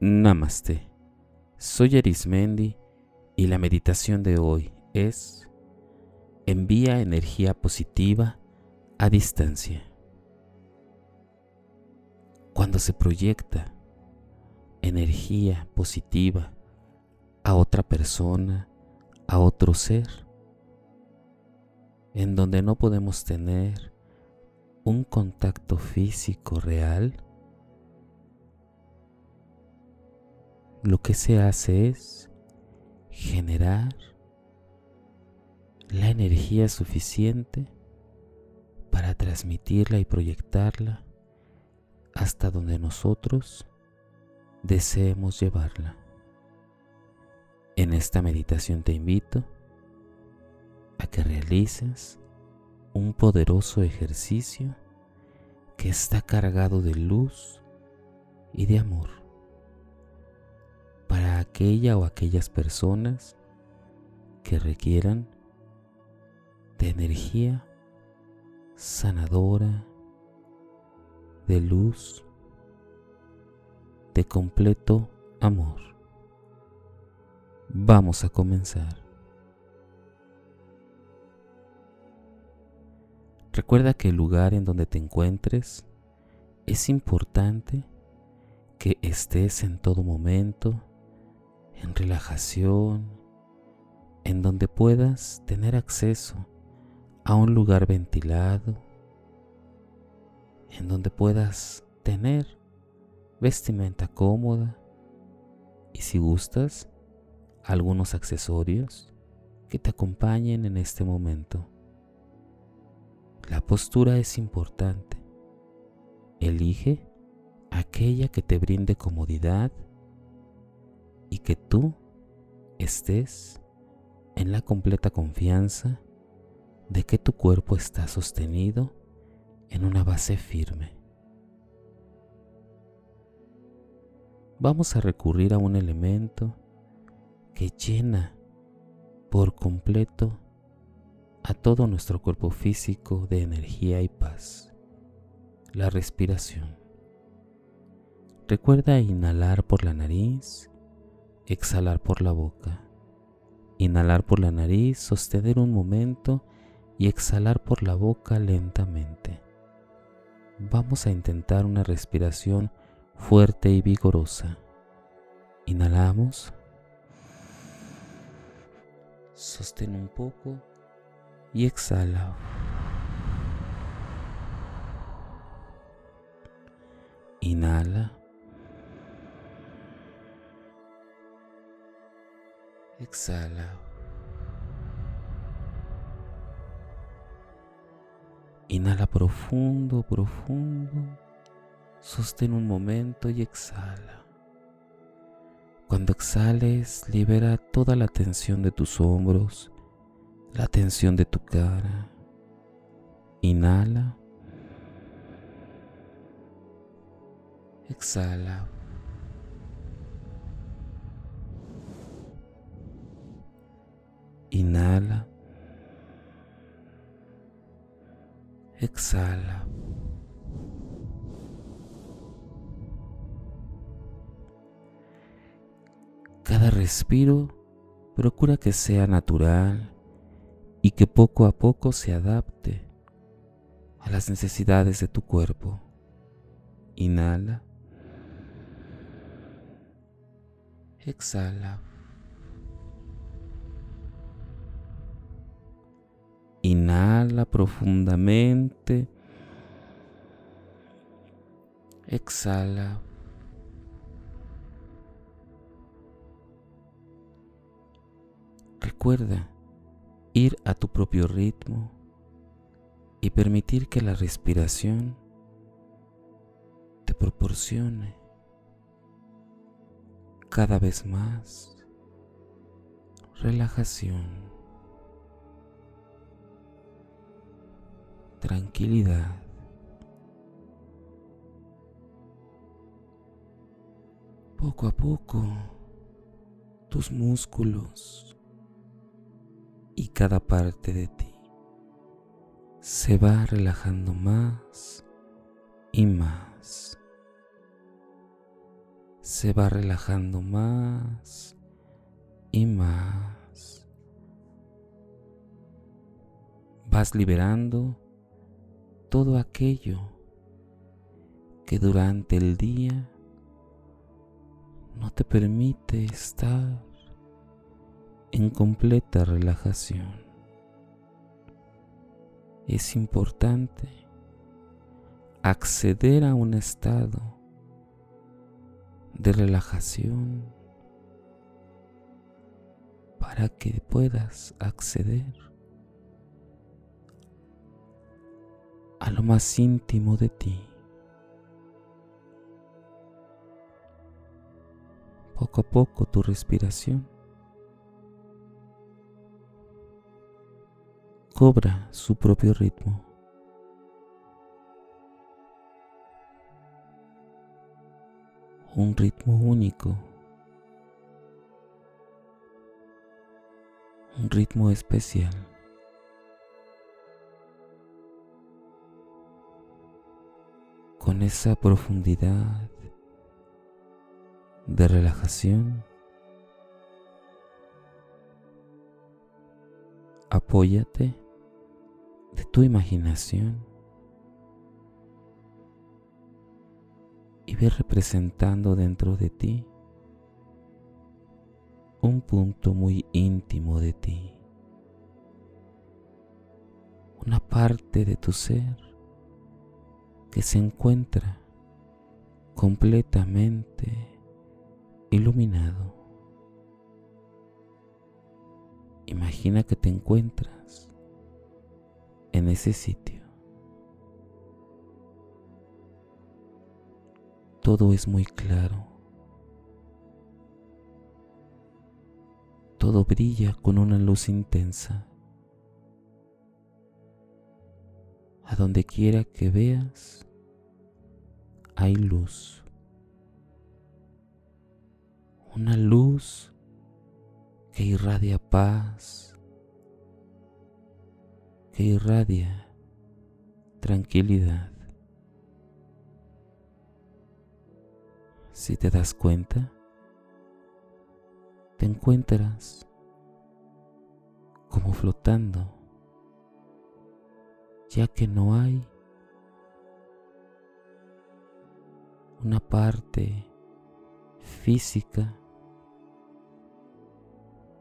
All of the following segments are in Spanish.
Namaste. Soy Arismendi y la meditación de hoy es envía energía positiva a distancia. Cuando se proyecta energía positiva a otra persona, a otro ser, en donde no podemos tener un contacto físico real, lo que se hace es generar la energía suficiente para transmitirla y proyectarla hasta donde nosotros deseemos llevarla. En esta meditación te invito a que realices un poderoso ejercicio que está cargado de luz y de amor para aquella o aquellas personas que requieran de energía sanadora, de luz, de completo amor. Vamos a comenzar. Recuerda que el lugar en donde te encuentres es importante que estés en todo momento en relajación, en donde puedas tener acceso a un lugar ventilado, en donde puedas tener vestimenta cómoda y si gustas, algunos accesorios que te acompañen en este momento. La postura es importante. Elige aquella que te brinde comodidad y que tú estés en la completa confianza de que tu cuerpo está sostenido en una base firme. Vamos a recurrir a un elemento que llena por completo a todo nuestro cuerpo físico de energía y paz. La respiración. Recuerda inhalar por la nariz, exhalar por la boca. Inhalar por la nariz, sostener un momento y exhalar por la boca lentamente. Vamos a intentar una respiración fuerte y vigorosa. Inhalamos. Sostén un poco y exhala. Inhala. Exhala. Inhala profundo, profundo. Sostén un momento y exhala. Cuando exhales, libera toda la tensión de tus hombros la tensión de tu cara. Inhala. Exhala. Inhala. Exhala. Cada respiro procura que sea natural y que poco a poco se adapte a las necesidades de tu cuerpo. Inhala. Exhala. Inhala profundamente. Exhala. Recuerda ir a tu propio ritmo y permitir que la respiración te proporcione cada vez más relajación, tranquilidad. Poco a poco, tus músculos y cada parte de ti se va relajando más y más. se va relajando más y más. Vas liberando todo aquello que durante el día no te permite estar en completa relajación. Es importante acceder a un estado de relajación para que puedas acceder a lo más íntimo de ti. Poco a poco tu respiración cobra su propio ritmo. un ritmo único, un ritmo especial. Con esa profundidad de relajación, apóyate de tu imaginación y ve representando dentro de ti un punto muy íntimo de ti, una parte de tu ser que se encuentra completamente iluminado. Imagina que te encuentras en ese sitio. todo es muy claro. Todo brilla con una luz intensa. A donde quiera que veas, hay luz. Una luz que irradia paz, que irradia tranquilidad. Si te das cuenta, te encuentras como flotando, ya que no hay una parte física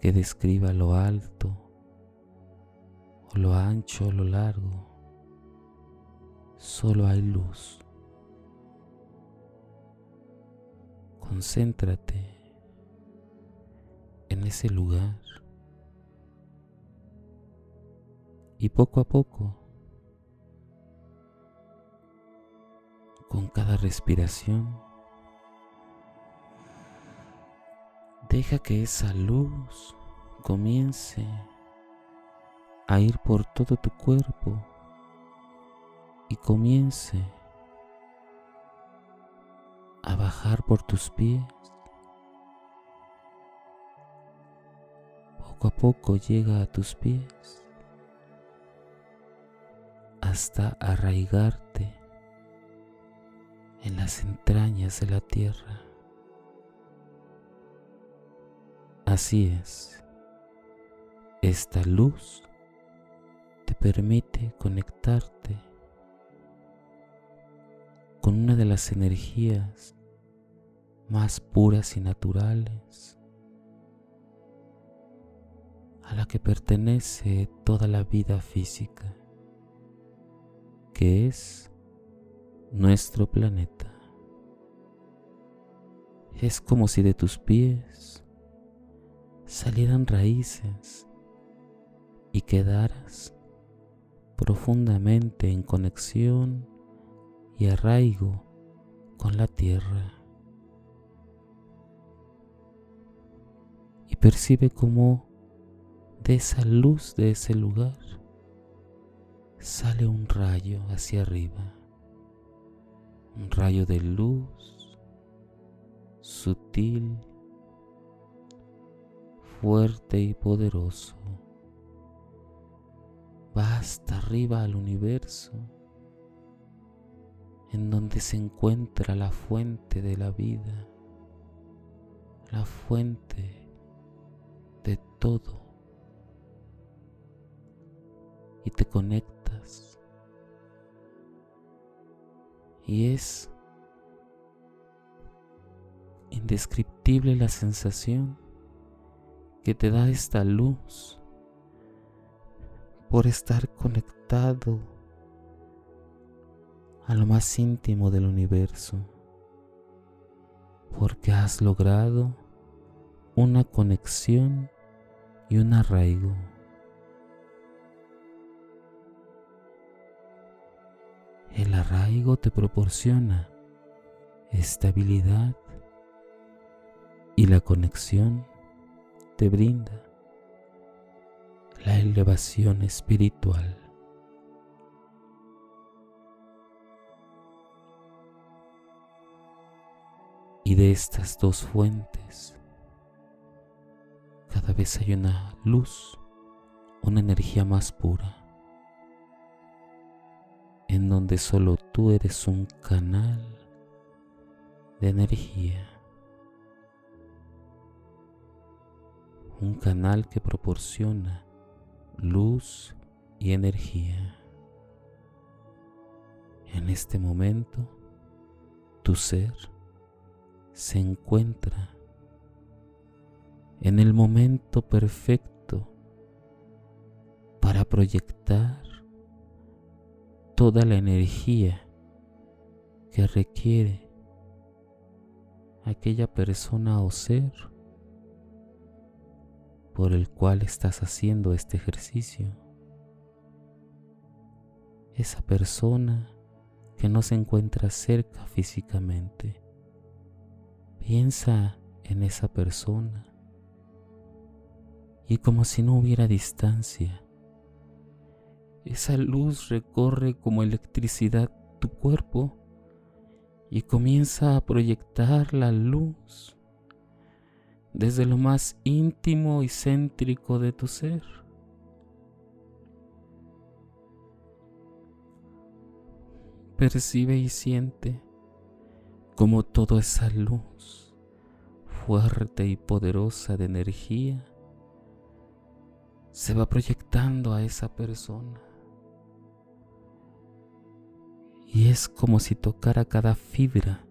que describa lo alto o lo ancho o lo largo. Solo hay luz. Concéntrate en ese lugar y poco a poco, con cada respiración, deja que esa luz comience a ir por todo tu cuerpo y comience a bajar por tus pies. Poco a poco llega a tus pies hasta arraigarte en las entrañas de la tierra. Así es, esta luz te permite conectarte con una de las energías más puras y naturales a la que pertenece toda la vida física, que es nuestro planeta. Es como si de tus pies salieran raíces y quedaras profundamente en conexión y arraigo con la tierra. Y percibe como de esa luz de ese lugar sale un rayo hacia arriba, un rayo de luz sutil, fuerte y poderoso. Va hasta arriba al universo en donde se encuentra la fuente de la vida, la fuente de todo y te conectas y es indescriptible la sensación que te da esta luz por estar conectado a lo más íntimo del universo, porque has logrado una conexión y un arraigo. Arraigo te proporciona estabilidad y la conexión te brinda la elevación espiritual. Y de estas dos fuentes, cada vez hay una luz, una energía más pura, en donde solo tú eres un canal de energía. un canal que proporciona luz y energía. En este momento, tu ser se encuentra en el momento perfecto para proyectar toda la energía que requiere aquella persona o ser por el cual estás haciendo este ejercicio. Esa persona que no se encuentra cerca físicamente. Piensa en esa persona y como si no hubiera distancia, esa luz recorre como electricidad tu cuerpo y comienza a proyectar la luz desde lo más íntimo y céntrico de tu ser. Percibe y siente como toda esa luz fuerte y poderosa de energía se va proyectando a esa persona. Y es como si tocara cada fibra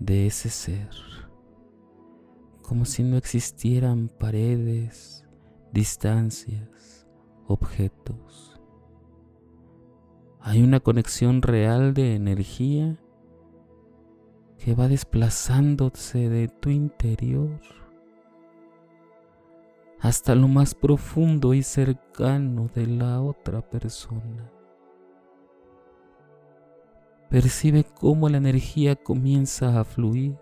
de ese ser como si no existieran paredes, distancias, objetos. Hay una conexión real de energía que va desplazándose de tu interior hasta lo más profundo y cercano de la otra persona. Percibe cómo la energía comienza a fluir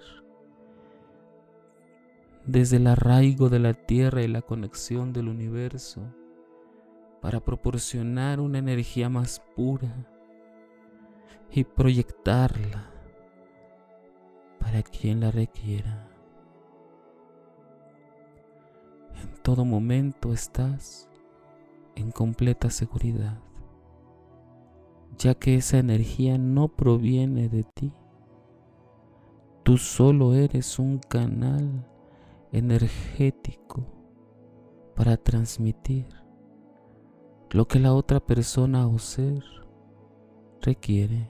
desde el arraigo de la tierra y la conexión del universo para proporcionar una energía más pura y proyectarla para quien la requiera. En todo momento estás en completa seguridad, ya que esa energía no proviene de ti. Tú solo eres un canal energético para transmitir lo que la otra persona o ser requiere.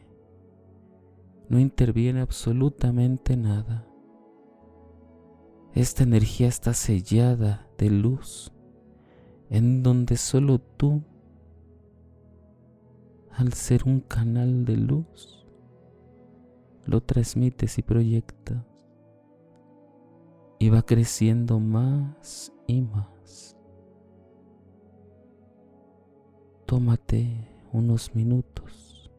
No interviene absolutamente nada. Esta energía está sellada de luz, en donde solo tú, al ser un canal de luz, lo transmites y proyectas y va creciendo más y más. Tómate unos minutos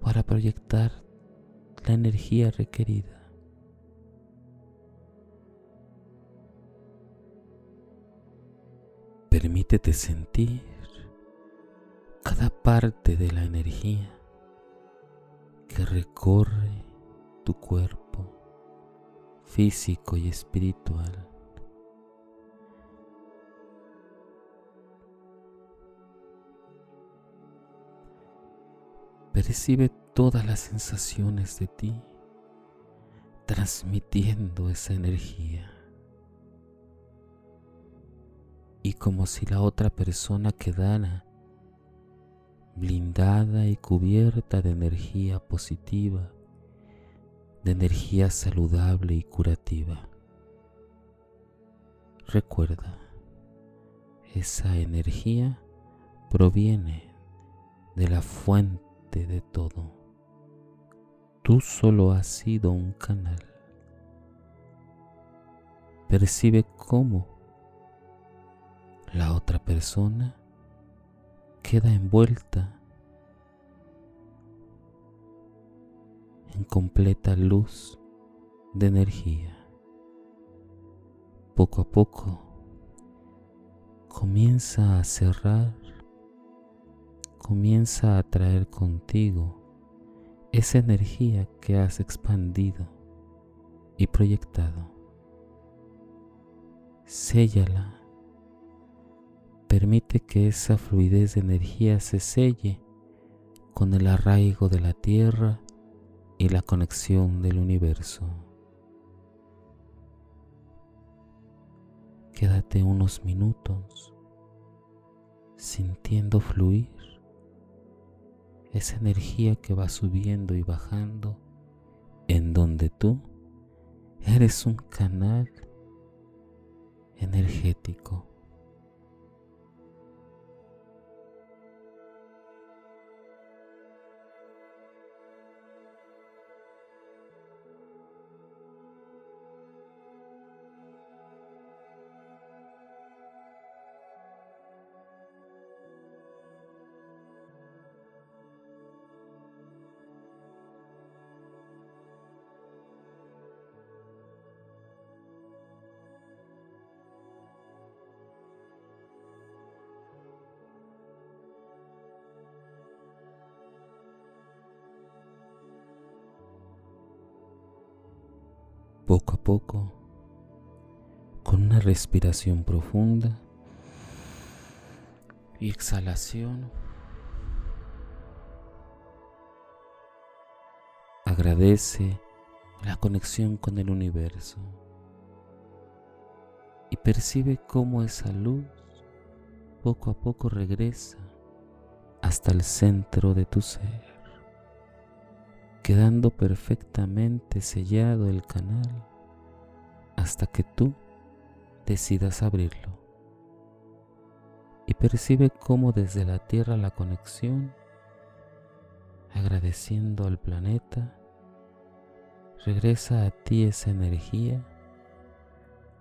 para proyectar la energía requerida. Permítete sentir parte de la energía que recorre tu cuerpo físico y espiritual. Percibe todas las sensaciones de ti, transmitiendo esa energía. Y como si la otra persona quedara blindada y cubierta de energía positiva, de energía saludable y curativa. Recuerda, esa energía proviene de la fuente de todo. Tú solo has sido un canal. Percibe cómo la otra persona queda envuelta en completa luz de energía. Poco a poco comienza a cerrar, comienza a traer contigo esa energía que has expandido y proyectado. Séllala. Permite que esa fluidez de energía se selle con el arraigo de la tierra y la conexión del universo. Quédate unos minutos sintiendo fluir esa energía que va subiendo y bajando en donde tú eres un canal energético. Poco a poco, con una respiración profunda y exhalación. Agradece la conexión con el universo y percibe cómo esa luz poco a poco regresa hasta el centro de tu ser quedando perfectamente sellado el canal hasta que tú decidas abrirlo. Y percibe cómo desde la Tierra la conexión, agradeciendo al planeta, regresa a ti esa energía,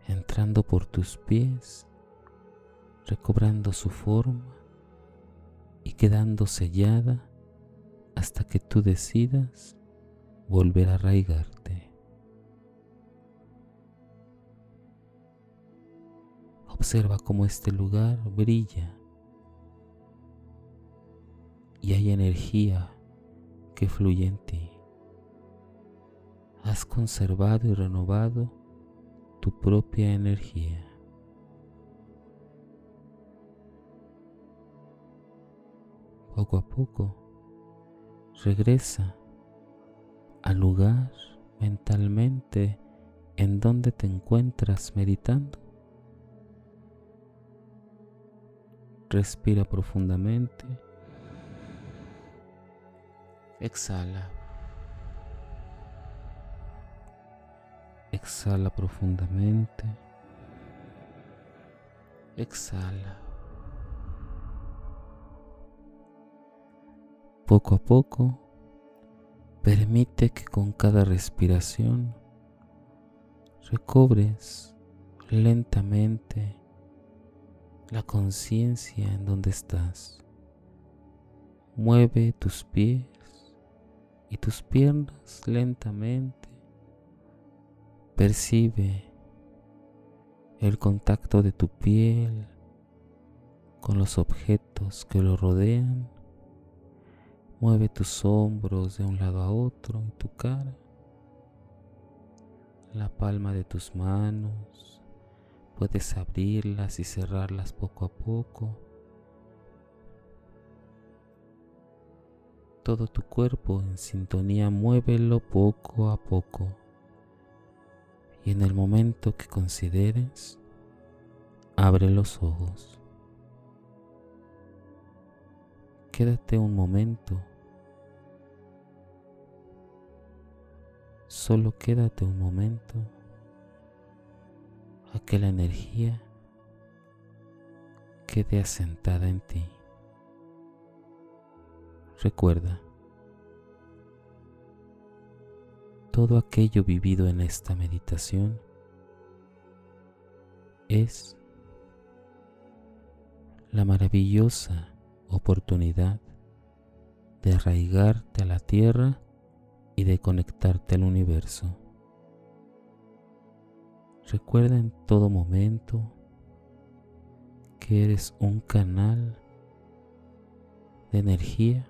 entrando por tus pies, recobrando su forma y quedando sellada hasta que tú decidas volver a arraigarte. Observa cómo este lugar brilla y hay energía que fluye en ti. Has conservado y renovado tu propia energía. Poco a poco Regresa al lugar mentalmente en donde te encuentras meditando. Respira profundamente. Exhala. Exhala profundamente. Exhala. Poco a poco, permite que con cada respiración recobres lentamente la conciencia en donde estás. Mueve tus pies y tus piernas lentamente. Percibe el contacto de tu piel con los objetos que lo rodean Mueve tus hombros de un lado a otro y tu cara, la palma de tus manos. Puedes abrirlas y cerrarlas poco a poco. Todo tu cuerpo en sintonía, muévelo poco a poco. Y en el momento que consideres, abre los ojos. Quédate un momento. Solo quédate un momento a que la energía quede asentada en ti. Recuerda, todo aquello vivido en esta meditación es la maravillosa oportunidad de arraigarte a la tierra y de conectarte al universo. Recuerda en todo momento que eres un canal de energía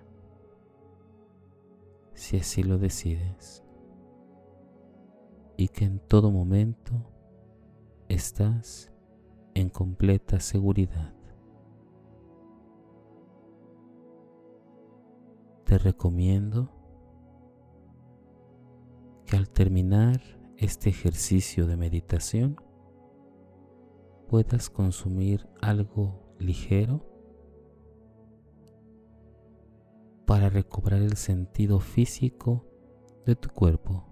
si así lo decides y que en todo momento estás en completa seguridad. Te recomiendo que al terminar este ejercicio de meditación puedas consumir algo ligero para recobrar el sentido físico de tu cuerpo.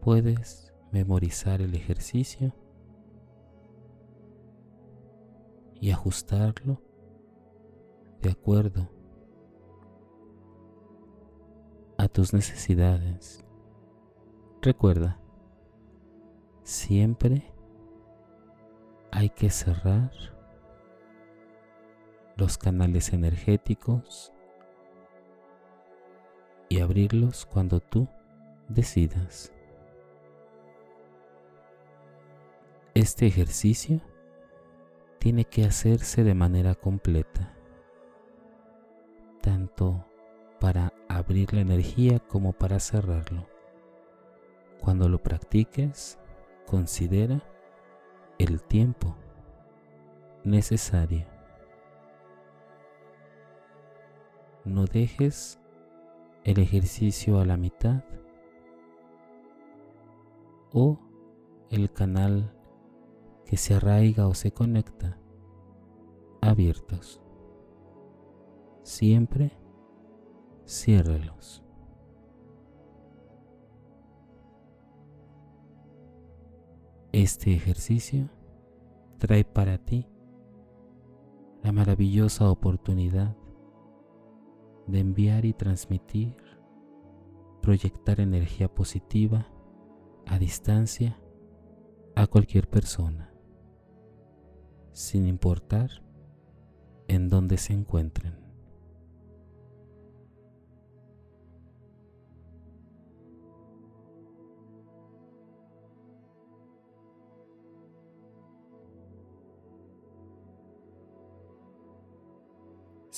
Puedes memorizar el ejercicio y ajustarlo de acuerdo tus necesidades. Recuerda, siempre hay que cerrar los canales energéticos y abrirlos cuando tú decidas. Este ejercicio tiene que hacerse de manera completa, tanto para abrir la energía como para cerrarlo. Cuando lo practiques, considera el tiempo necesario. No dejes el ejercicio a la mitad o el canal que se arraiga o se conecta abiertos. Siempre ciérralos. Este ejercicio trae para ti la maravillosa oportunidad de enviar y transmitir, proyectar energía positiva a distancia a cualquier persona, sin importar en dónde se encuentren.